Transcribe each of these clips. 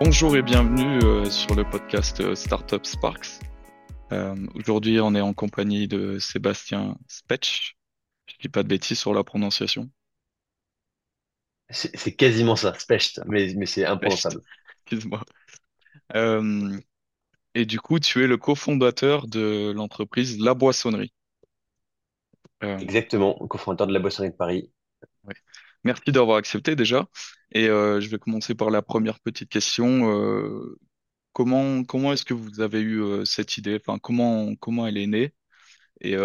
Bonjour et bienvenue euh, sur le podcast euh, Startup Sparks. Euh, aujourd'hui, on est en compagnie de Sébastien Spetch. Je dis pas de bêtises sur la prononciation. C'est quasiment ça, Specht, mais, mais c'est imprononçable. excuse-moi. Euh, et du coup, tu es le cofondateur de l'entreprise La Boissonnerie. Euh, Exactement, cofondateur de la Boissonnerie de Paris. ouais. Merci d'avoir accepté déjà. Et euh, je vais commencer par la première petite question. Euh, comment comment est-ce que vous avez eu euh, cette idée? Enfin, comment comment elle est née? Et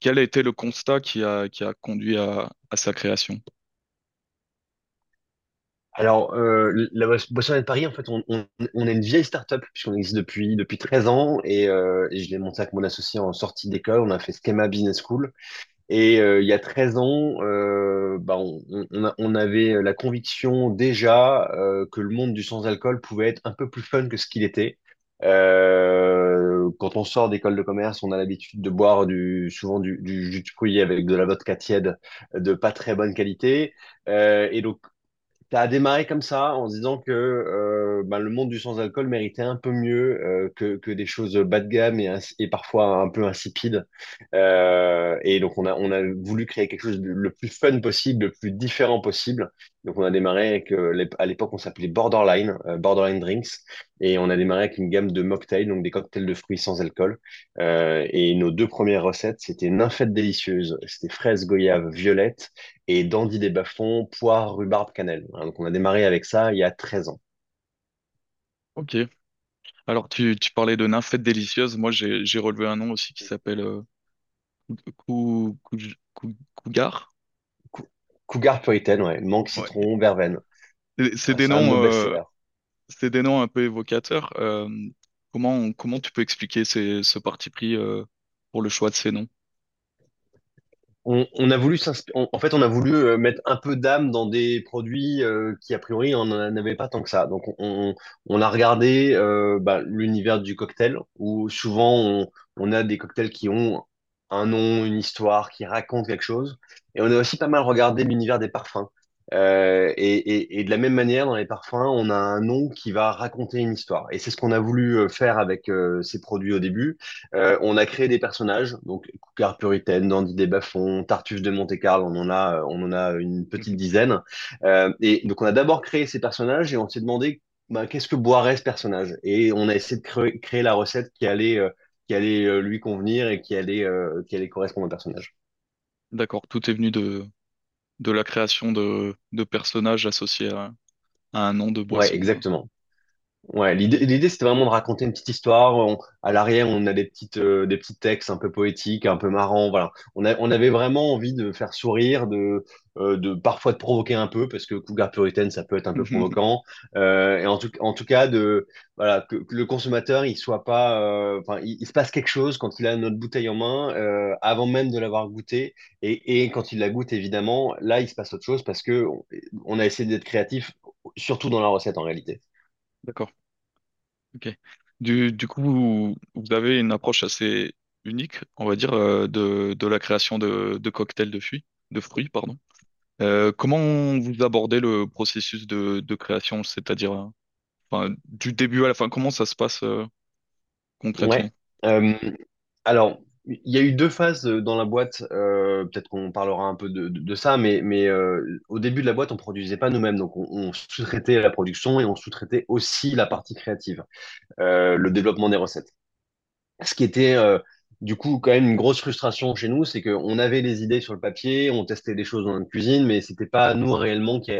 quel a été le constat qui a, qui a conduit à, sa création? Alors, la Boiss- Boissonnerie de Paris, en fait, on, on, est une vieille start-up, puisqu'on existe depuis, depuis 13 ans, et, je l'ai monté avec mon associé en sortie d'école, on a fait Schema Business School, et euh, il y a 13 ans, euh, bah, on, on, on avait la conviction déjà euh, que le monde du sans-alcool pouvait être un peu plus fun que ce qu'il était. Euh, quand on sort d'école de commerce, on a l'habitude de boire du, souvent du, du jus de fruits avec de la vodka tiède de pas très bonne qualité. Euh, et donc, ça a démarré comme ça, en disant que euh, ben, le monde du sans-alcool méritait un peu mieux euh, que, que des choses bas de gamme et, parfois un peu insipides. Euh, et donc, on a, on a voulu créer quelque chose de le plus fun possible, le plus différent possible. Donc, on a démarré avec, à l'époque, on s'appelait Borderline, Borderline Drinks. Et on a démarré avec une gamme de mocktails, donc des cocktails de fruits sans alcool. Euh, et nos deux premières recettes, c'était nymphette délicieuse, c'était fraise, goyave, violette et Dandy des Bas-Fonds, poire, rhubarbe, cannelle. Voilà, donc on a démarré avec ça il y a 13 ans. Ok. Alors, tu, tu parlais de nymphette délicieuse. Moi, j'ai, j'ai relevé un nom aussi qui s'appelle euh, Cou, Cou- Cou- Cougar. Cou- Cougar puritaine, ouais, mangue, Ouais. citron, verveine. C'est c'est des C'est un de noms, nos euh, best-sellers. C'est des noms un peu évocateurs. Euh, comment, tu peux expliquer ce parti pris euh, pour le choix de ces noms? On, a voulu en fait, on a voulu euh, mettre un peu d'âme dans des produits qui, a priori, on n'en avait pas tant que ça. Donc, on, a regardé bah, l'univers du cocktail, où souvent, on, on a des cocktails qui ont un nom, une histoire, qui racontent quelque chose. Et on a aussi pas mal regardé l'univers des parfums. Euh, et, et, et de la même manière, dans les parfums, on a un nom qui va raconter une histoire. Et c'est ce qu'on a voulu euh, faire avec euh, ces produits au début. Euh, on a créé des personnages, donc Cougar Puritaine, Dandy des Bas-Fonds, Tartuffe de Monte-Carlo, on en a, on en a une petite dizaine. Et donc on a d'abord créé ces personnages et on s'est demandé bah, qu'est-ce que boirait ce personnage? Et on a essayé de créer, créer la recette qui allait, qui allait lui convenir et qui allait, qui allait correspondre au personnage. D'accord, tout est venu de, de la création de, de personnages associés à, à un nom de Ouais, boisson, quoi. exactement. Ouais, l'idée, l'idée, c'était vraiment de raconter une petite histoire. On- à l'arrière, on a des petites, euh, des petits textes un peu poétiques, un peu marrants. Voilà. On a, on avait vraiment envie de faire sourire, de, euh, de parfois de provoquer un peu, parce que Cougar Puritaine, ça peut être un peu provoquant. Euh, et en tout, en tout cas, de, voilà, que, que le consommateur, il soit pas, euh, enfin, il, il se passe quelque chose quand il a notre bouteille en main, euh, avant même de l'avoir goûté. Et, et quand il la goûte, évidemment, là, il se passe autre chose parce que on, on a essayé d'être créatif, surtout dans la recette en réalité. D'accord, ok. Du, du coup, vous, vous avez une approche assez unique, on va dire, euh, de, de la création de, de cocktails de fruits, de fruits, pardon. Euh, comment vous abordez le processus de, de création, c'est-à-dire, euh, enfin, du début à la fin, comment ça se passe, euh, concrètement? Ouais. Euh, alors, il y a eu deux phases euh, dans la boîte. euh, peut-être qu'on parlera un peu de, ça, mais, euh, au début de la boîte, on produisait pas nous-mêmes. Donc, on, sous-traitait la production et on sous-traitait aussi la partie créative, le développement des recettes. Ce qui était du coup quand même une grosse frustration chez nous, c'est qu'on avait les idées sur le papier, on testait des choses dans notre cuisine, mais c'était pas nous réellement qui,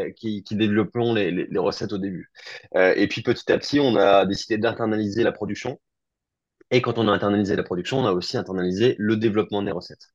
qui, développions les, recettes au début. Et puis petit à petit, on a décidé d'internaliser la production. Et quand on a internalisé la production, on a aussi internalisé le développement des recettes.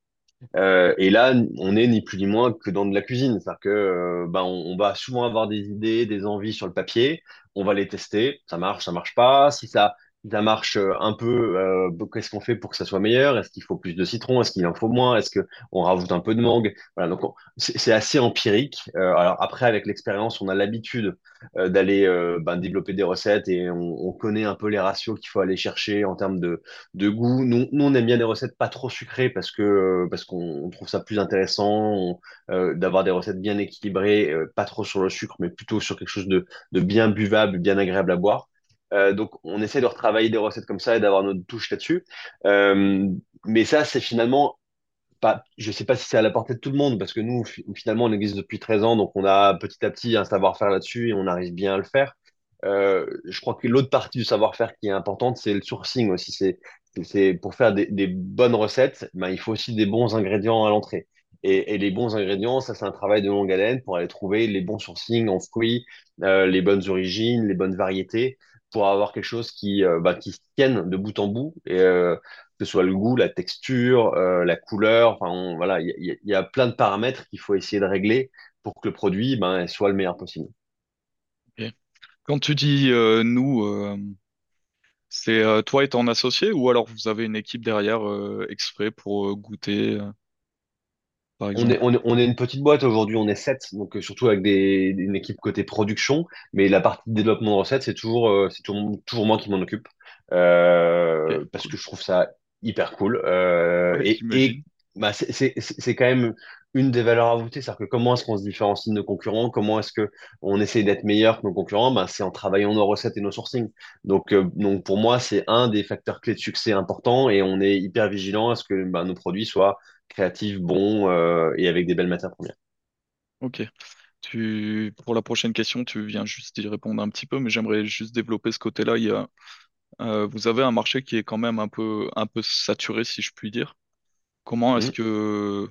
Euh, et là, on est ni plus ni moins que dans de la cuisine. C'est-à-dire que euh, on, on va souvent avoir des idées, des envies sur le papier. On va les tester. Ça marche, ça marche pas. Si ça, ça marche euh, un peu, euh, qu'est-ce qu'on fait pour que ça soit meilleur? Est-ce qu'il faut plus de citron? Est-ce qu'il en faut moins? Est-ce que on rajoute un peu de mangue? Voilà, donc on- c'est assez empirique. Euh, alors après, avec l'expérience, on a l'habitude d'aller ben, développer des recettes et on, on connaît un peu les ratios qu'il faut aller chercher en termes de, goût. Nous, nous, on aime bien des recettes pas trop sucrées parce que parce qu'on on trouve ça plus intéressant d'avoir des recettes bien équilibrées, pas trop sur le sucre, mais plutôt sur quelque chose de bien buvable, bien agréable à boire. Euh, donc, on essaie de retravailler des recettes comme ça et d'avoir notre touche là-dessus. Euh, mais ça, c'est finalement pas, je sais pas si c'est à la portée de tout le monde, parce que nous, fi- finalement, on existe depuis 13 ans, donc on a petit à petit un savoir-faire là-dessus et on arrive bien à le faire. Euh, je crois que l'autre partie du savoir-faire qui est importante, c'est le sourcing aussi. C'est, pour faire des, bonnes recettes, ben, il faut aussi des bons ingrédients à l'entrée. Et, les bons ingrédients, ça, c'est un travail de longue haleine pour aller trouver les bons sourcings en fruits, les bonnes origines, les bonnes variétés, pour avoir quelque chose qui, euh, bah, qui se tienne de bout en bout. Et, euh, que ce soit le goût, la texture, euh, la couleur. Enfin, voilà, il y, a plein de paramètres qu'il faut essayer de régler pour que le produit ben, soit le meilleur possible. Quand tu dis nous, c'est toi et ton associé ou alors vous avez une équipe derrière exprès pour goûter, par On est, on est, on est une petite boîte aujourd'hui, on est sept, donc euh, surtout avec des, une équipe côté production, mais la partie développement de recettes, c'est toujours, euh, c'est toujours, toujours moi qui m'en occupe, euh, parce que je trouve ça hyper cool. Euh, Ouais, et bah, c'est c'est- quand même une des valeurs ajoutées, c'est-à-dire que comment est-ce qu'on se différencie de nos concurrents, comment est-ce que on essaie d'être meilleur que nos concurrents, bah, c'est en travaillant nos recettes et nos sourcings. Donc, euh, donc pour moi, c'est un des facteurs clés de succès importants et on est hyper vigilant à ce que bah, nos produits soient créatif, bon euh, et avec des belles matières premières. Ok. Tu, pour la prochaine question, tu viens juste d'y répondre un petit peu, mais j'aimerais juste développer ce côté-là. Il y a, euh, vous avez un marché qui est quand même un peu, un peu saturé, si je puis dire. Comment est-ce Mhm. que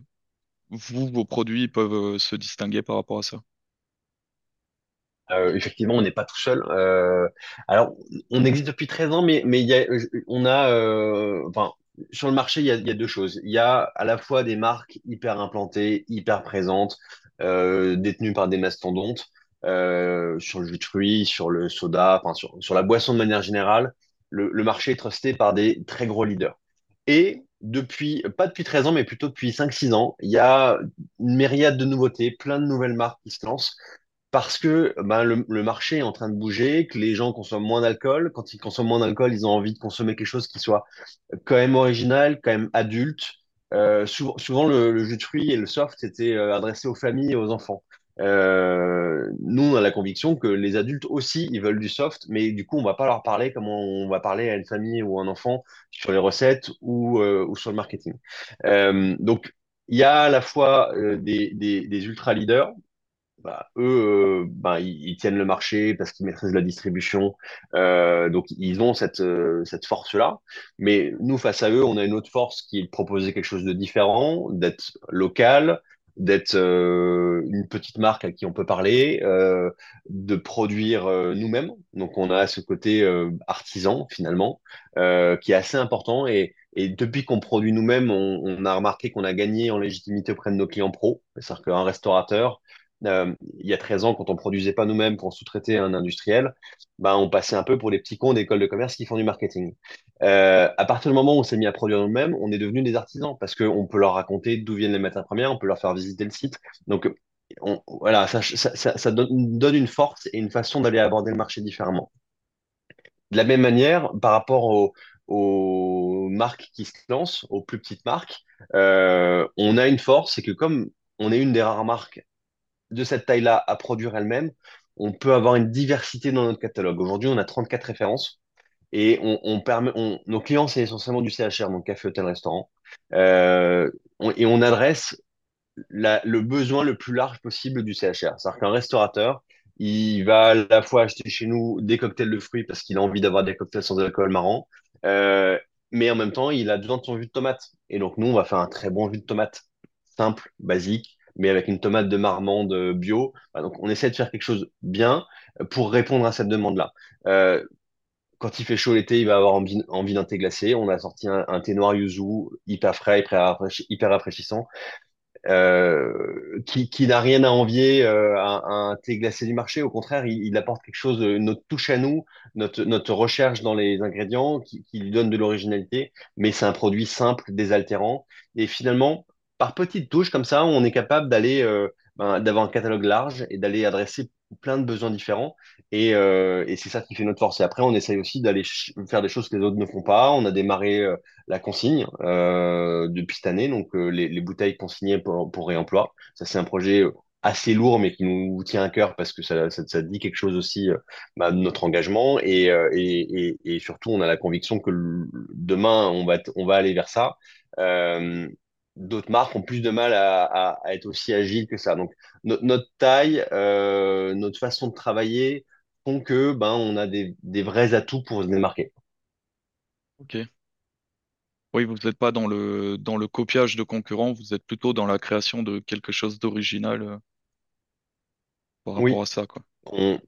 vous, vos produits peuvent euh, se distinguer par rapport à ça? Euh, effectivement, on n'est pas tout seul. Euh, alors, on existe depuis 13 ans, mais, mais il y a, on a, euh, enfin, sur le marché, il y a, deux choses. Il y a à la fois des marques hyper implantées, hyper présentes, euh, détenues par des mastodontes, euh, sur le jus de fruits, sur le soda, sur, la boisson de manière générale. Le, le marché est trusté par des très gros leaders. Et depuis, pas depuis 13 ans, mais plutôt depuis cinq six ans, il y a une myriade de nouveautés, plein de nouvelles marques qui se lancent parce que ben, le, le marché est en train de bouger, que les gens consomment moins d'alcool. Quand ils consomment moins d'alcool, ils ont envie de consommer quelque chose qui soit quand même original, quand même adulte. Euh, souvent, souvent le, le jus de fruits et le soft étaient euh, adressés aux familles et aux enfants. Euh, nous, on a la conviction que les adultes aussi, ils veulent du soft, mais du coup, on va pas leur parler comme on va parler à une famille ou un enfant sur les recettes ou, euh, ou sur le marketing. Euh, donc, il y a à la fois euh, des, des, des ultra leaders bah, eux, euh, bah, ils, tiennent le marché parce qu'ils maîtrisent la distribution. Euh, donc, ils ont cette, euh, cette force-là. Mais nous, face à eux, on a une autre force qui est de proposer quelque chose de différent, d'être local, d'être une petite marque à qui on peut parler, de produire nous-mêmes. Donc, on a ce côté artisan, finalement, qui est assez important. Et, et depuis qu'on produit nous-mêmes, on, on a remarqué qu'on a gagné en légitimité auprès de nos clients pros. C'est-à-dire qu'un restaurateur, euh, il y a 13 ans, quand on produisait pas nous-mêmes, qu'on sous-traitait un industriel, ben, on passait un peu pour les petits cons d'école de commerce qui font du marketing. Euh, à partir du moment où on s'est mis à produire nous-mêmes, on est devenus des artisans parce qu'on peut leur raconter d'où viennent les matières premières, on peut leur faire visiter le site. Donc, on- voilà, ça, ça, donne, une force et une façon d'aller aborder le marché différemment. De la même manière, par rapport aux, aux marques qui se lancent, aux plus petites marques, euh, on a une force, c'est que comme on est une des rares marques de cette taille-là à produire elle-même, on peut avoir une diversité dans notre catalogue. Aujourd'hui, on a 34 références et on, permet, nos clients, c'est essentiellement du CHR, donc café, hôtel, restaurant. Euh, et on adresse le besoin le plus large possible du CHR. C'est-à-dire qu'un restaurateur, il va à la fois acheter chez nous des cocktails de fruits parce qu'il a envie d'avoir des cocktails sans alcool marrants, euh, mais en même temps, il a besoin de son jus de tomate. Et donc, nous, on va faire un très bon jus de tomate, simple, basique, mais avec une tomate de Marmande bio. Voilà, donc, on essaie de faire quelque chose bien pour répondre à cette demande-là. Euh, quand il fait chaud l'été, il va avoir envie, d'un thé glacé. On a sorti un, thé noir yuzu, hyper frais, hyper rafraîchi- hyper rafraîchissant euh, qui, qui n'a rien à envier euh, à, un thé glacé du marché. Au contraire, il, il apporte quelque chose, notre touche à nous, notre, notre recherche dans les ingrédients qui, qui lui donne de l'originalité, mais c'est un produit simple, désaltérant. Et finalement, par petites touches comme ça, on est capable d'aller, euh, ben, d'avoir un catalogue large et d'aller adresser plein de besoins différents. Et, euh, et c'est ça qui fait notre force. Et après, on essaye aussi d'aller faire des choses que les autres ne font pas. On a démarré euh, la consigne depuis cette année, donc les, les bouteilles consignées pour, réemploi. Ça, c'est un projet assez lourd, mais qui nous tient à cœur parce que ça, dit quelque chose aussi bah, de notre engagement. Et, surtout, on a la conviction que demain, on va, aller vers ça. D'autres marques ont plus de mal à, à, à être aussi agiles que ça. Donc, no- notre taille, euh, notre façon de travailler font que ben, on a des, des vrais atouts pour se démarquer. Ok. Oui, vous n'êtes pas dans le dans le copiage de concurrents, vous êtes plutôt dans la création de quelque chose d'original euh, par rapport Oui, à ça, quoi. on,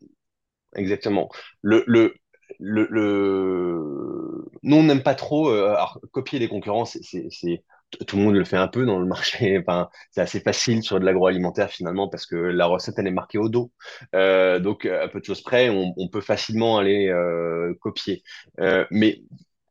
Exactement. Le, le, le, le... Nous, on n'aime pas trop euh, alors, copier les concurrents. C'est... Tout le monde le fait un peu dans le marché. Enfin, c'est assez facile sur de l'agroalimentaire finalement parce que la recette, elle est marquée au dos. Euh, donc, à peu de choses près, on, peut facilement aller euh, copier. Euh, mais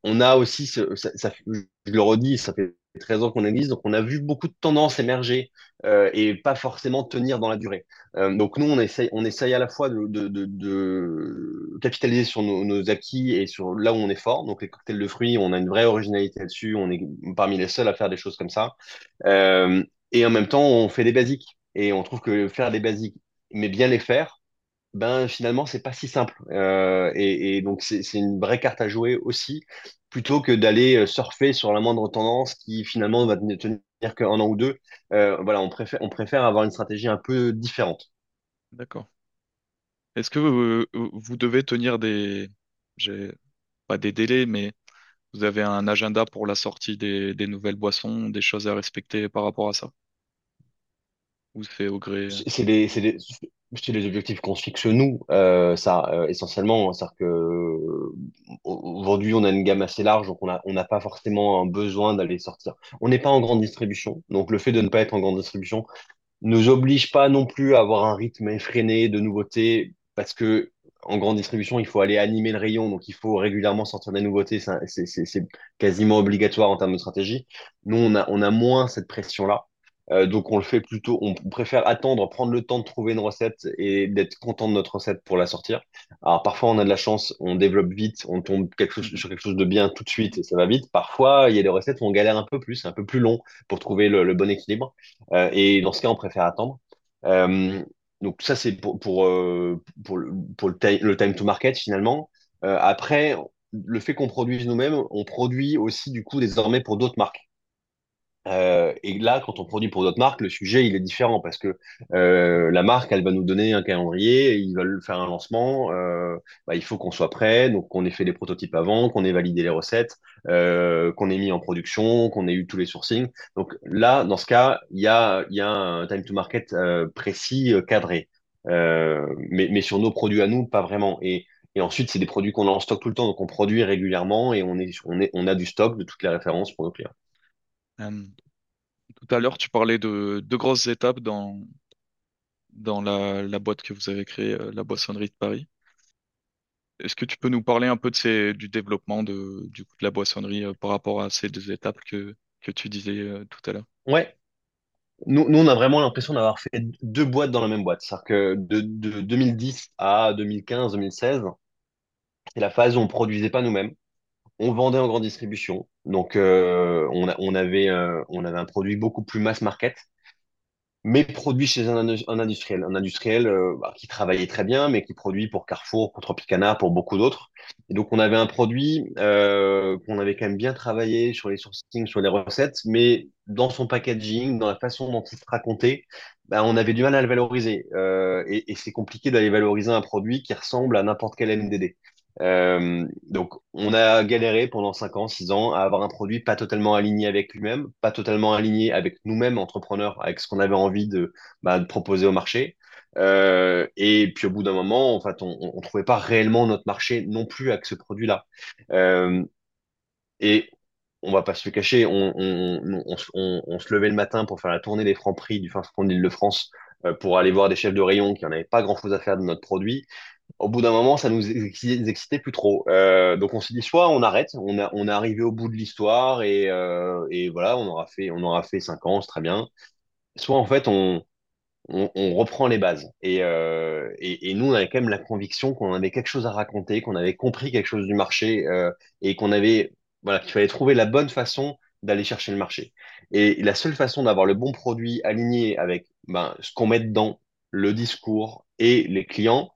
on a aussi, ce, ça, ça- je le redis, ça fait 13 ans qu'on existe, donc on a vu beaucoup de tendances émerger euh, et pas forcément tenir dans la durée. Euh, donc nous, on essaye, on essaye à la fois de, de, de, de capitaliser sur nos, nos acquis et sur là où on est fort. Donc les cocktails de fruits, on a une vraie originalité là-dessus. On est parmi les seuls à faire des choses comme ça. Euh, et en même temps, on fait des basiques. Et on trouve que faire des basiques, mais bien les faire, ben finalement, c'est pas si simple. Euh, et, et donc c'est une vraie carte à jouer aussi, plutôt que d'aller euh, surfer sur la moindre tendance qui finalement va tenir qu'un an ou deux. Euh, voilà, on préfère, on préfère avoir une stratégie un peu différente. D'accord. Est-ce que euh, vous devez tenir des j'ai pas des délais, mais vous avez un agenda pour la sortie des, des nouvelles boissons, des choses à respecter par rapport à ça? Ou c'est au gré? C'est c'est des, c'est des, c'est des objectifs qu'on se fixe nous, euh, ça, euh, essentiellement. C'est-à-dire que euh, aujourd'hui, on a une gamme assez large, donc on a, on n'a pas forcément un besoin d'aller sortir. On n'est pas en grande distribution, donc le fait de ne pas être en grande distribution nous oblige pas non plus à avoir un rythme effréné de nouveautés, parce que en grande distribution, il faut aller animer le rayon, donc il faut régulièrement sortir des nouveautés. C'est quasiment obligatoire en termes de stratégie. Nous, on a, on a moins cette pression-là. Euh, donc on le fait plutôt, on préfère attendre, prendre le temps de trouver une recette et d'être content de notre recette pour la sortir. Alors parfois on a de la chance, on développe vite, on tombe sur quelque chose de bien tout de suite et ça va vite. Parfois il y a des recettes où on galère un peu plus, un peu plus long pour trouver le, bon équilibre. Euh, et dans ce cas on préfère attendre. Euh, donc ça c'est pour, le, le, ti- le time to market finalement. Après, le fait qu'on produise nous-mêmes, on produit aussi du coup désormais pour d'autres marques. Euh, et là, quand on produit pour d'autres marques, le sujet il est différent parce que euh, la marque, elle va nous donner un calendrier, ils veulent faire un lancement, euh, bah, il faut qu'on soit prêt, donc qu'on ait fait des prototypes avant, qu'on ait validé les recettes, euh, qu'on ait mis en production, qu'on ait eu tous les sourcings. Donc là, dans ce cas, il y a, y a un time to market euh, précis, euh, cadré. Mais, mais sur nos produits à nous, pas vraiment. Et, et ensuite, c'est des produits qu'on a en stock tout le temps, donc on produit régulièrement et on est, on est, on a du stock de toutes les références pour nos clients. Euh, tout à l'heure, tu parlais de deux grosses étapes dans, dans la, boîte que vous avez créée, euh, la Boissonnerie de Paris. Est-ce que tu peux nous parler un peu de du développement de, du coup, de la boissonnerie euh, par rapport à ces deux étapes que, que tu disais tout à l'heure? Ouais, Nous, nous, on a vraiment l'impression d'avoir fait deux boîtes dans la même boîte. C'est-à-dire que de, de 2010 à 2015-2016, c'est la phase où on produisait pas nous-mêmes. On vendait en grande distribution. Donc, euh, euh, on avait un produit beaucoup plus mass market mais produit chez un, indu- un industriel. Un industriel euh, bah, qui travaillait très bien, mais qui produit pour Carrefour, pour Tropicana, pour beaucoup d'autres. Et donc, on avait un produit qu'on avait quand même bien travaillé sur les sourcings, sur les recettes, mais dans son packaging, dans la façon dont il se racontait, bah, on avait du mal à le valoriser. Et et c'est compliqué d'aller valoriser un produit qui ressemble à n'importe quel MDD. Euh, donc, on a galéré pendant 5 ans, 6 ans à avoir un produit pas totalement aligné avec lui-même, pas totalement aligné avec nous-mêmes, entrepreneurs, avec ce qu'on avait envie de, bah, proposer au marché. Euh, et puis, au bout d'un moment, en fait, on, on trouvait pas réellement notre marché non plus avec ce produit-là. Euh, et on va pas se le cacher, on, se levait le matin pour faire la tournée des Franprix du fin fond de l'Île-de-France euh, pour aller voir des chefs de rayon qui n'en avaient pas grand-chose à faire de notre produit. Au bout d'un moment, ça nous exci- excitait plus trop. Euh, donc on s'est dit soit on arrête, on est arrivé au bout de l'histoire et, euh, et voilà, on aura fait, on aura fait cinq ans, c'est très bien. Soit en fait on, reprend les bases. Et, euh, et, nous, on avait quand même la conviction qu'on avait quelque chose à raconter, qu'on avait compris quelque chose du marché et qu'on avait, voilà, qu'il fallait trouver la bonne façon d'aller chercher le marché. Et la seule façon d'avoir le bon produit aligné avec ben, ce qu'on met dedans, le discours et les clients,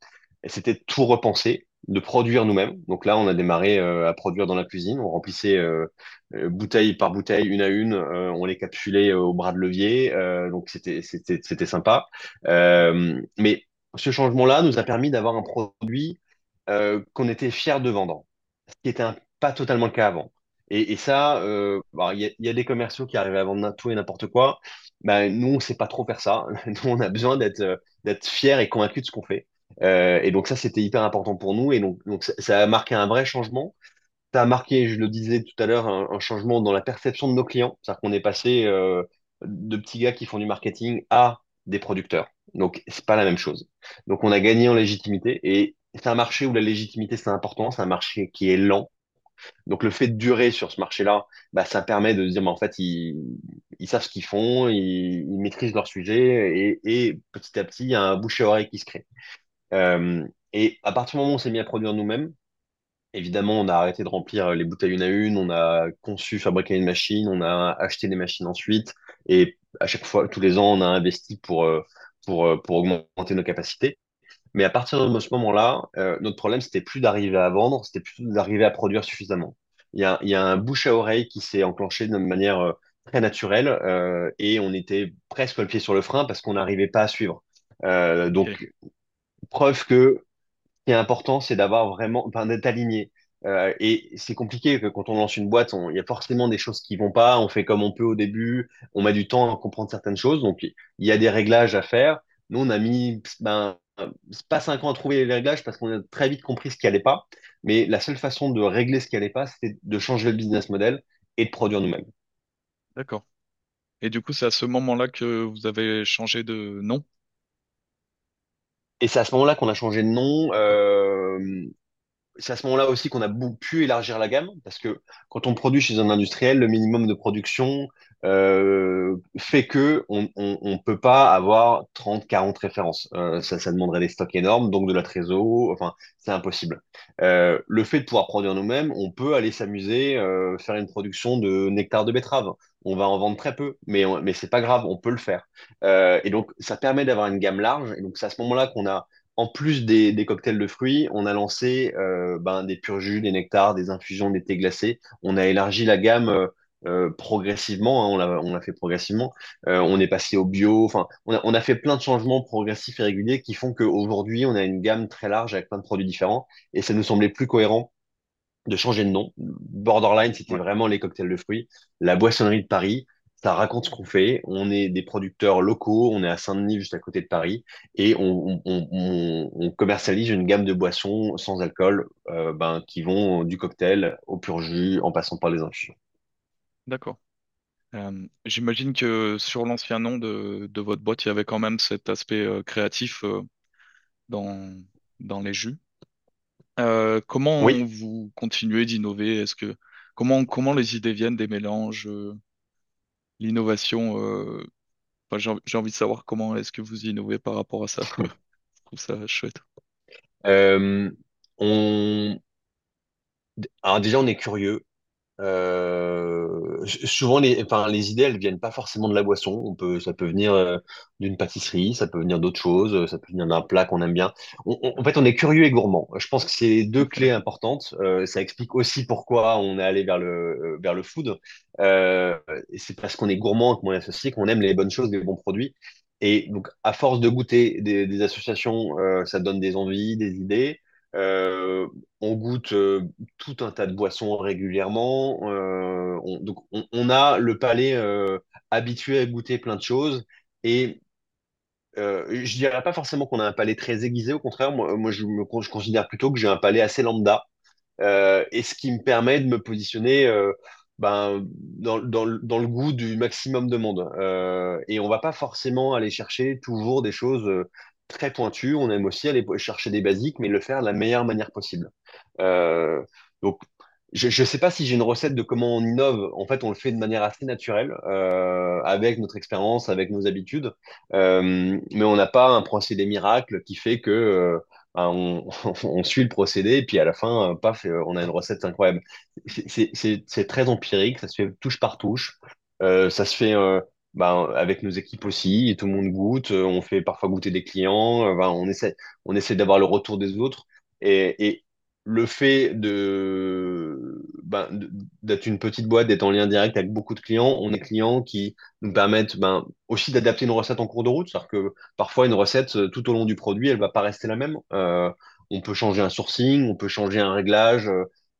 c'était tout repenser, de produire nous-mêmes. Donc là, on a démarré euh, à produire dans la cuisine. On remplissait euh, euh, bouteille par bouteille, une à une. on les capsulait au bras de levier. donc c'était c'était c'était sympa. Mais ce changement-là nous a permis d'avoir un produit qu'on était fier de vendre, ce qui était un- pas totalement le cas avant. Et, ça, il y a, des commerciaux qui arrivent à vendre tout et n'importe quoi. Ben, nous, on sait pas trop faire ça. Nous, on a besoin d'être d'être fier et convaincu de ce qu'on fait. Euh, et donc ça, c'était hyper important pour nous. Et donc, ça, a marqué un vrai changement. Ça a marqué, je le disais tout à l'heure, un, changement dans la perception de nos clients. C'est-à-dire qu'on est passé euh, de petits gars qui font du marketing à des producteurs. Donc, c'est pas la même chose. Donc, on a gagné en légitimité et c'est un marché où la légitimité, c'est important. C'est un marché qui est lent. Donc, le fait de durer sur ce marché-là, bah, ça permet de se dire, mais en fait, ils, savent ce qu'ils font, ils, ils maîtrisent leur sujet et, et petit à petit, il y a un bouche à oreille qui se crée. Euh, et à partir du moment où on s'est mis à produire nous-mêmes, Évidemment, on a arrêté de remplir les bouteilles une à une, on a conçu, fabriqué une machine, on a acheté des machines ensuite, et à chaque fois, tous les ans, on a investi pour, euh, pour, euh, pour augmenter nos capacités. Mais à partir de ce moment-là, notre problème, c'était plus d'arriver à vendre, c'était plutôt d'arriver à produire suffisamment. Il y a, il y a un bouche à oreille qui s'est enclenché de manière très naturelle, et on était presque le pied sur le frein parce qu'on n'arrivait pas à suivre. Donc, preuve que qui est important, c'est d'avoir vraiment, enfin, d'être aligné. Euh, et c'est compliqué que quand on lance une boîte, il y a forcément des choses qui vont pas. On fait comme on peut au début. On met du temps à comprendre certaines choses. Donc, il y a des réglages à faire. Nous, on a mis, ben, pas cinq ans à trouver les réglages parce qu'on a très vite compris ce qui allait pas. Mais la seule façon de régler ce qui allait pas, c'était de changer le business model et de produire nous-mêmes. d'accord. Et du coup, c'est à ce moment-là que vous avez changé de nom? Et c'est à ce moment-là qu'on a changé de nom. C'est à ce moment-là aussi qu'on a pu élargir la gamme, parce que quand on produit chez un industriel, le minimum de production euh, fait que on, on peut pas avoir 30, 40 références. Euh, ça, demanderait des stocks énormes, donc de la trésor, enfin, c'est impossible. Euh, le fait de pouvoir produire nous-mêmes, on peut aller s'amuser, faire une production de nectar de betterave. On va en vendre très peu, mais, on- mais c'est pas grave, on peut le faire. Et donc, ça permet d'avoir une gamme large. Et donc, c'est à ce moment-là qu'on a en plus des, des cocktails de fruits, on a lancé euh, ben, des purs jus, des nectars, des infusions, des thés glacés. On a élargi la gamme euh, euh, progressivement, hein, on l'a, on l'a fait progressivement. Euh, on est passé au bio. Enfin, on a, on a fait plein de changements progressifs et réguliers qui font qu'aujourd'hui, on a une gamme très large avec plein de produits différents. Et ça nous semblait plus cohérent de changer de nom. Borderline, c'était vraiment les cocktails de fruits. La boissonnerie de Paris, ça raconte ce qu'on fait. On est des producteurs locaux, on est à Saint-Denis, juste à côté de Paris, et on, on- on- on commercialise une gamme de boissons sans alcool euh, ben, qui vont du cocktail au pur jus en passant par les infusions. d'accord. Euh, j'imagine que sur l'ancien nom de, de votre boîte, il y avait quand même cet aspect euh, créatif dans, dans les jus. Comment Oui, vous continuez d'innover? Est-ce que comment comment les idées viennent des mélanges, l'innovation? euh, enfin, j'ai envie j'ai envie de savoir comment est-ce que vous innovez par rapport à ça. Je trouve ça chouette. euh, on... Alors déjà, on est curieux. Euh, souvent, les, enfin, les idées, elles viennent pas forcément de la boisson. On peut, ça peut venir euh, d'une pâtisserie, ça peut venir d'autres choses, euh, ça peut venir d'un plat qu'on aime bien. On- en fait, on est curieux et gourmand. Je pense que c'est deux clés importantes. Euh, ça explique aussi pourquoi on est allé vers le, vers le food. C'est parce qu'on est gourmand avec mon associé qu'on aime les bonnes choses, les bons produits. Et donc, à force de goûter des, associations, ça donne des envies, des idées. Euh, on goûte euh, tout un tas de boissons régulièrement. Euh, on, donc, on, a le palais habitué à goûter plein de choses. Et je dirais pas forcément qu'on a un palais très aiguisé. Au contraire, moi, je, considère plutôt que j'ai un palais assez lambda. Et ce qui me permet de me positionner. ben, dans, dans, le- goût du maximum de monde. Et on va pas forcément aller chercher toujours des choses très pointues. On aime aussi aller chercher des basiques, mais le faire de la meilleure manière possible. Euh, donc, je ne sais pas si j'ai une recette de comment on innove. En fait, on le fait de manière assez naturelle, euh, avec notre expérience, avec nos habitudes. Euh, mais on n'a pas un procédé miracle qui fait que ben, on, suit le procédé et puis à la fin, paf, on a une recette incroyable. C'est très empirique, ça se fait touche par touche. Ça se fait ben, avec nos équipes aussi, et tout le monde goûte. Euh, On fait parfois goûter des clients. Ben, on essaie, on essaie d'avoir le retour des autres. Et, et le fait de, ben, d'être une petite boîte, d'être en lien direct avec beaucoup de clients, on a des clients qui nous permettent ben, aussi d'adapter une recette en cours de route. C'est-à-dire que parfois, une recette, euh, tout au long du produit, elle va pas rester la même. Euh, on peut changer un sourcing, on peut changer un réglage.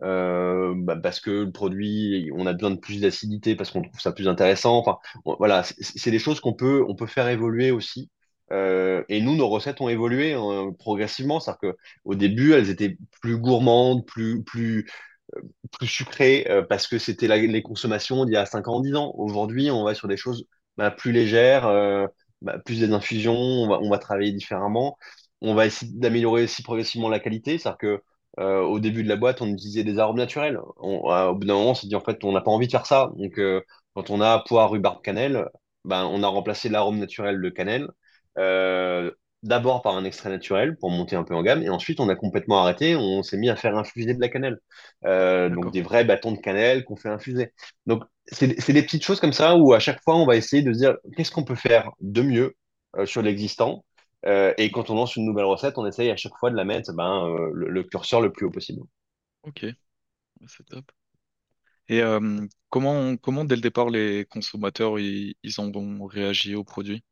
Euh, euh, bah, parce que le produit, on a besoin de plus d'acidité parce qu'on trouve ça plus intéressant. Enfin, voilà, c'est des choses qu'on peut, on peut faire évoluer aussi. Euh, et nous, nos recettes ont évolué euh, progressivement. C'est-à-dire que au début, elles étaient plus gourmandes, plus, plus, plus sucrées euh, parce que c'était les consommations d'il y a 5 ans, 10 ans. Aujourd'hui, on va sur des choses bah, plus légères, euh, bah, plus des infusions, on va, on va travailler différemment. On va essayer d'améliorer aussi progressivement la qualité. C'est-à-dire que euh, au début de la boîte, on utilisait des arômes naturels. On- euh, au bout d'un moment, on s'est dit en fait, on n'a pas envie de faire ça. Donc, euh, quand on a poire, rhubarbe, cannelle, ben, on a remplacé l'arôme naturel de cannelle. D'abord par un extrait naturel pour monter un peu en gamme, et ensuite on a complètement arrêté, on s'est mis à faire infuser de la cannelle. Donc des vrais bâtons de cannelle qu'on fait infuser. Donc c'est des petites choses comme ça où à chaque fois on va essayer de se dire qu'est-ce qu'on peut faire de mieux sur l'existant? Euh, et quand on lance une nouvelle recette, on essaye à chaque fois de la mettre ben, euh, le, le curseur le plus haut possible. Ok, c'est top. Et euh, comment, comment dès le départ les consommateurs ils, ils ont réagi au produit?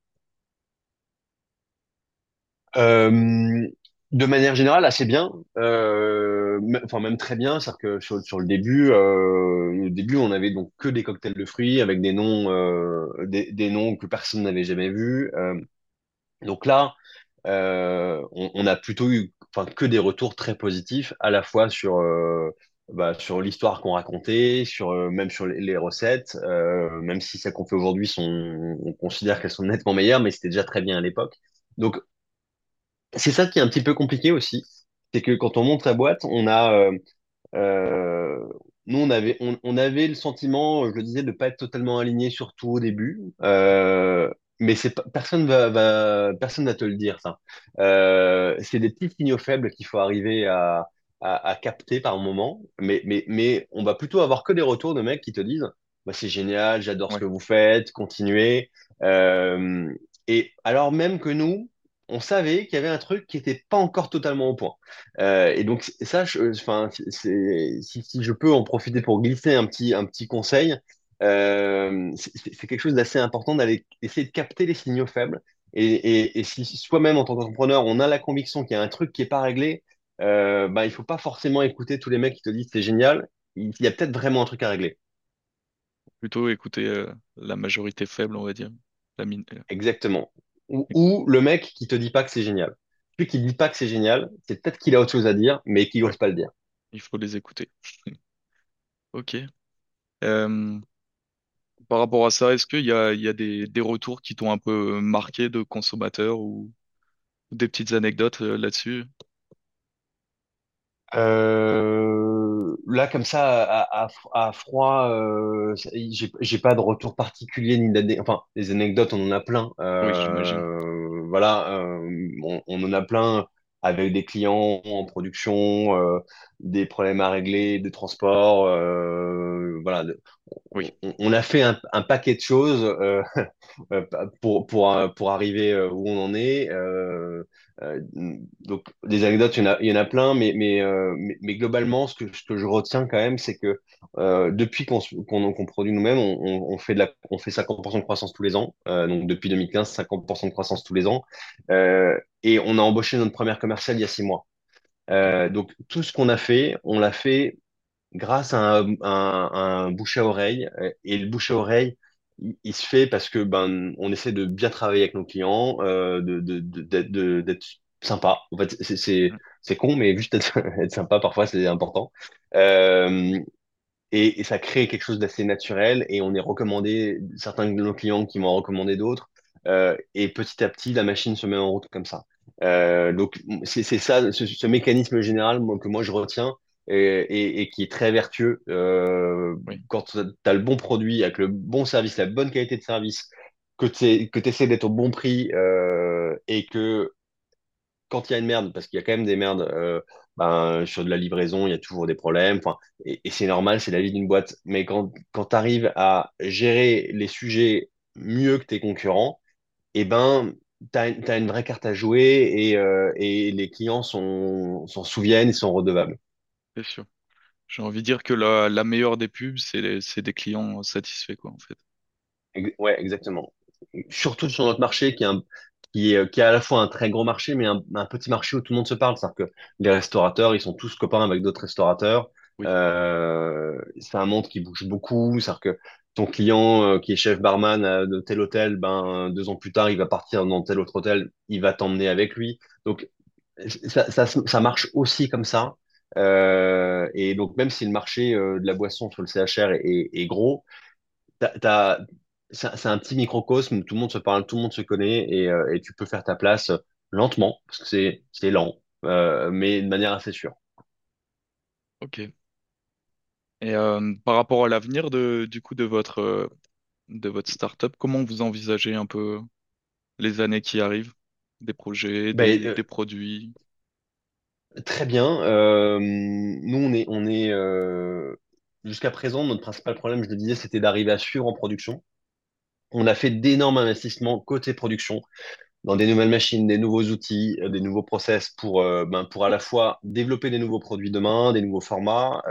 De manière générale, assez bien. Euh, enfin, même très bien. C'est-à-dire que sur, sur le début, euh, au début, on avait donc que des cocktails de fruits avec des noms, euh, des, des noms que personne n'avait jamais vus. Euh, donc là, euh, on, a plutôt eu, que des retours très positifs, à la fois sur, euh, bah, l'histoire qu'on racontait, euh, même sur les, recettes, même si celles qu'on fait aujourd'hui on considère qu'elles sont nettement meilleures, mais c'était déjà très bien à l'époque. Donc c'est ça qui est un petit peu compliqué aussi, c'est que quand on monte la boîte, on a, nous on avait, on, avait le sentiment, je le disais, de pas être totalement aligné sur tout au début, mais c'est personne va, va, personne va te le dire ça. Euh, c'est des petits signaux faibles qu'il faut arriver à, à, à capter par moment, mais, mais, mais on va plutôt avoir que des retours de mecs qui te disent, bah, c'est génial, j'adore ce que vous faites, continuez. Euh, et alors même que nous, on savait qu'il y avait un truc qui n'était pas encore totalement au point. Euh, et donc ça, enfin, si, si je peux en profiter pour glisser un petit, un petit conseil, c'est c'est- quelque chose d'assez important d'aller essayer de capter les signaux faibles. Et, et, et si soi-même, en tant qu'entrepreneur, on a la conviction qu'il y a un truc qui n'est pas réglé, euh, bah, il faut pas forcément écouter tous les mecs qui te disent c'est génial. Il y a peut-être vraiment un truc à régler. plutôt écouter euh, la majorité faible, on va dire. La mine. euh, Exactement. Ou, ou le mec qui te dit pas que c'est génial. Celui qui dit pas que c'est génial, c'est peut-être qu'il a autre chose à dire, mais qu'il n'ose pas le dire. il faut les écouter. Ok. Euh, par rapport à ça, est-ce qu'il y a, il y a des, des retours qui t'ont un peu marqué de consommateurs ou des petites anecdotes euh, là-dessus? Euh, là, comme ça, à, à, à froid, euh, j'ai j'ai pas de retour particulier ni d'ane- enfin des anecdotes, on en a plein. Oui, j'imagine. Euh, voilà, euh, on, on en a plein avec des clients en production, euh, des problèmes à régler, des transports. Euh, voilà, Oui, on, on a fait un, un paquet de choses euh, pour pour pour arriver euh, où on en est. Euh, euh, donc, des anecdotes, il y en a, il y en a plein, mais, mais, euh, mais, mais globalement, ce que, ce que je retiens quand même, c'est que euh, depuis qu'on qu'on produit nous-mêmes, on, on, on fait de la, on fait 50% de croissance tous les ans. Euh, donc, depuis 2015, 50% de croissance tous les ans. Euh, et on a embauché notre première commerciale il y a six mois. Euh, donc, tout ce qu'on a fait, on l'a fait grâce à un, un, un bouche à oreille. Euh, Et le bouche à oreille, il, il se fait parce que ben on essaie de bien travailler avec nos clients, euh, de, de, de- d'être de- d'être sympa. En fait, c'est Mm. c'est con, mais juste être, être sympa parfois c'est important. Euh, et, et ça crée quelque chose d'assez naturel et on est recommandé, certains de nos clients qui m'ont recommandé d'autres, euh, et petit à petit, la machine se met en route comme ça. Donc, c'est c'est ça, ce, ce mécanisme général moi, que moi je retiens et, et, et qui est très vertueux. Euh, Oui, quand tu as le bon produit, avec le bon service, la bonne qualité de service, que tu que essaies d'être au bon prix euh, et que quand il y a une merde, parce qu'il y a quand même des merdes, euh, ben, sur de la livraison, il y a toujours des problèmes. Et, et c'est normal, c'est la vie d'une boîte. Mais quand, quand tu arrives à gérer les sujets mieux que tes concurrents, eh ben, tu as, une vraie carte à jouer et, et les clients s'en s'en souviennent, ils sont redevables. C'est sûr. J'ai envie de dire que la, la meilleure des pubs, c'est les- c'est des clients satisfaits, quoi, en fait. Ex- Ouais, exactement. Surtout sur notre marché qui est, un- qui est, qui est à la fois un très gros marché, mais un, un petit marché où tout le monde se parle. C'est-à-dire que les restaurateurs, ils sont tous copains avec d'autres restaurateurs. Oui, Euh, c'est un monde qui bouge beaucoup. C'est-à-dire que ton client euh, qui est chef barman euh, de tel hôtel, ben, deux ans plus tard, il va partir dans tel autre hôtel, il va t'emmener avec lui. Donc, ça, ça, ça marche aussi comme ça. Euh, et donc, même si le marché euh, de la boisson sur le CHR est, est gros, c'est un petit microcosme, tout le monde se parle, tout le monde se connaît et, euh, et tu peux faire ta place lentement, parce que c'est lent, mais de manière assez sûre. ok. Et par rapport à l'avenir de, du coup, de votre, de votre startup, comment vous envisagez un peu les années qui arrivent? Des projets, Ben, des, des produits? Très bien. Euh, nous, on est, on est euh, jusqu'à présent, notre principal problème, je le disais, c'était d'arriver à suivre en production. On a fait d'énormes investissements côté production dans des nouvelles machines, des nouveaux outils, euh, des nouveaux process pour, ben, pour à la fois développer des nouveaux produits demain, des nouveaux formats,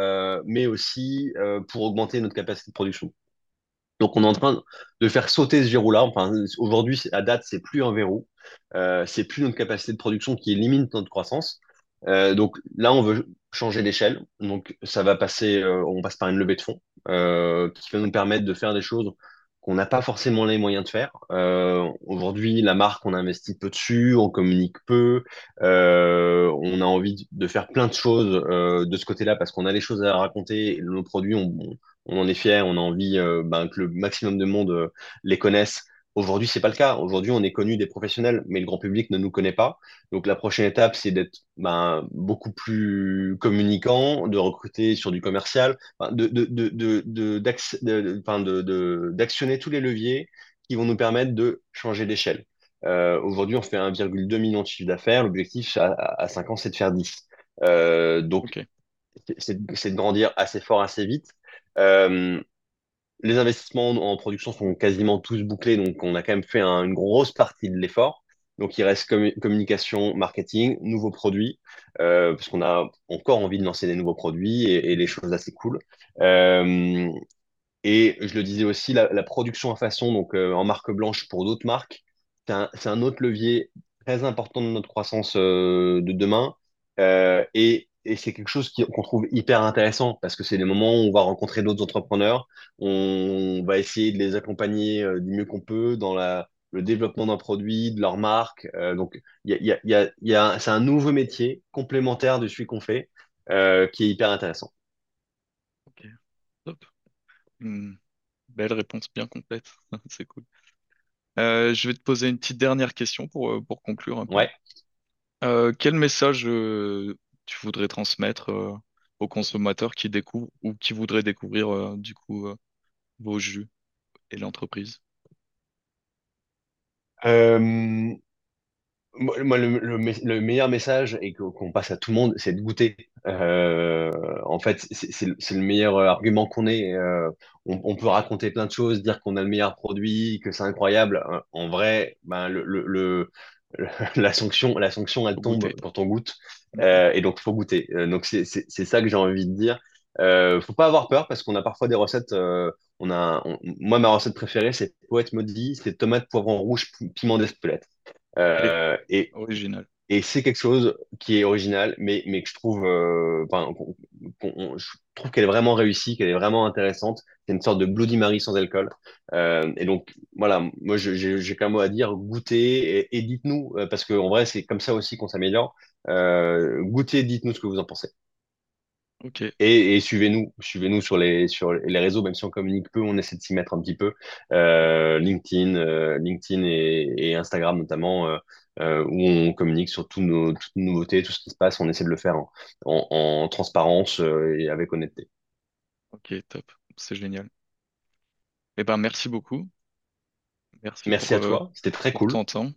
mais aussi pour augmenter notre capacité de production. Donc, on est en train de faire sauter ce verrou-là. Enfin, aujourd'hui, à date, c'est plus un verrou. Euh, c'est plus notre capacité de production qui limite notre croissance. Euh, donc là, on veut changer d'échelle. Donc, ça va passer, euh, on passe par une levée de fonds euh, qui va nous permettre de faire des choses qu'on n'a pas forcément les moyens de faire. Aujourd'hui, la marque, on investit peu dessus, on communique peu. On a envie de faire plein de choses de ce côté-là parce qu'on a des choses à raconter. Nos produits, on, on en est fier, on a envie ben, que le maximum de monde les connaisse. Aujourd'hui, c'est pas le cas. Aujourd'hui, on est connu des professionnels, mais le grand public ne nous connaît pas. Donc, la prochaine étape, c'est d'être ben, beaucoup plus communicant, de recruter sur du commercial, enfin, de, de, de, d'actionner tous les leviers qui vont nous permettre de changer d'échelle. Euh, aujourd'hui, on fait 1,2 million de chiffre d'affaires. L'objectif à, à 5 ans, c'est de faire 10. Euh, donc, c'est de grandir assez fort, assez vite. Euh, les investissements en production sont quasiment tous bouclés, donc on a quand même fait un- une grosse partie de l'effort. Donc il reste commu- communication, marketing, nouveaux produits, euh, parce qu'on a encore envie de lancer des nouveaux produits et, et des choses assez cool. Euh, et je le disais aussi, la, production à façon, donc euh, en marque blanche pour d'autres marques, c'est un, autre levier très important de notre croissance de demain. Et c'est quelque chose qu'on trouve hyper intéressant parce que c'est des moments où on va rencontrer d'autres entrepreneurs, on va essayer de les accompagner euh, du mieux qu'on peut dans la, le développement d'un produit, de leur marque. Euh, donc, y a, y a, il y a, il y a- c'est un nouveau métier complémentaire de celui qu'on fait euh, qui est hyper intéressant. ok, top. Une belle réponse bien complète. C'est cool. Euh, je vais te poser une petite dernière question pour, pour conclure un peu. Ouais. Quel message tu voudrais transmettre euh, aux consommateurs qui découvrent ou qui voudraient découvrir euh, du coup euh, vos jus et l'entreprise? Euh, Moi, moi, le, le me- le meilleur message et que- qu'on passe à tout le monde, c'est de goûter. Euh, en fait, c'est c'est le c'est le meilleur euh, argument qu'on ait. Euh, on, on peut raconter plein de choses, dire qu'on a le meilleur produit, que c'est incroyable. Euh, En vrai, ben, le, le, le- la sanction, la sanction, elle Faut tombe goûter. quand on goûte. Euh, et donc, faut goûter. Euh, donc, c'est ça que j'ai envie de dire. Euh, faut pas avoir peur parce qu'on a parfois des recettes. euh, on a, on- moi, ma recette préférée, c'est poète maudit, c'est tomate, poivron rouge, pi- piment d'Espelette. Euh, et Original. et c'est quelque chose qui est original, mais, mais que je trouve, enfin, je trouve qu'elle est vraiment réussie, qu'elle est vraiment intéressante. C'est une sorte de Bloody Mary sans alcool. Et donc, voilà, moi, j'ai qu'un mot à dire, goûtez et, et dites-nous, parce qu'en vrai, c'est comme ça aussi qu'on s'améliore. Euh, goûtez, dites-nous ce que vous en pensez. Ok, Et, et suivez-nous, suivez-nous sur les, sur les réseaux, même si on communique peu, on essaie de s'y mettre un petit peu. Euh, LinkedIn, euh, LinkedIn et, et Instagram notamment, euh, où on communique sur tous nos, toutes nos nouveautés, tout ce qui se passe, on essaie de le faire en, en, en transparence et avec honnêteté. ok, top. C'est génial. Eh ben, merci beaucoup. Merci Merci pour, à toi, c'était très pour cool. ton temps.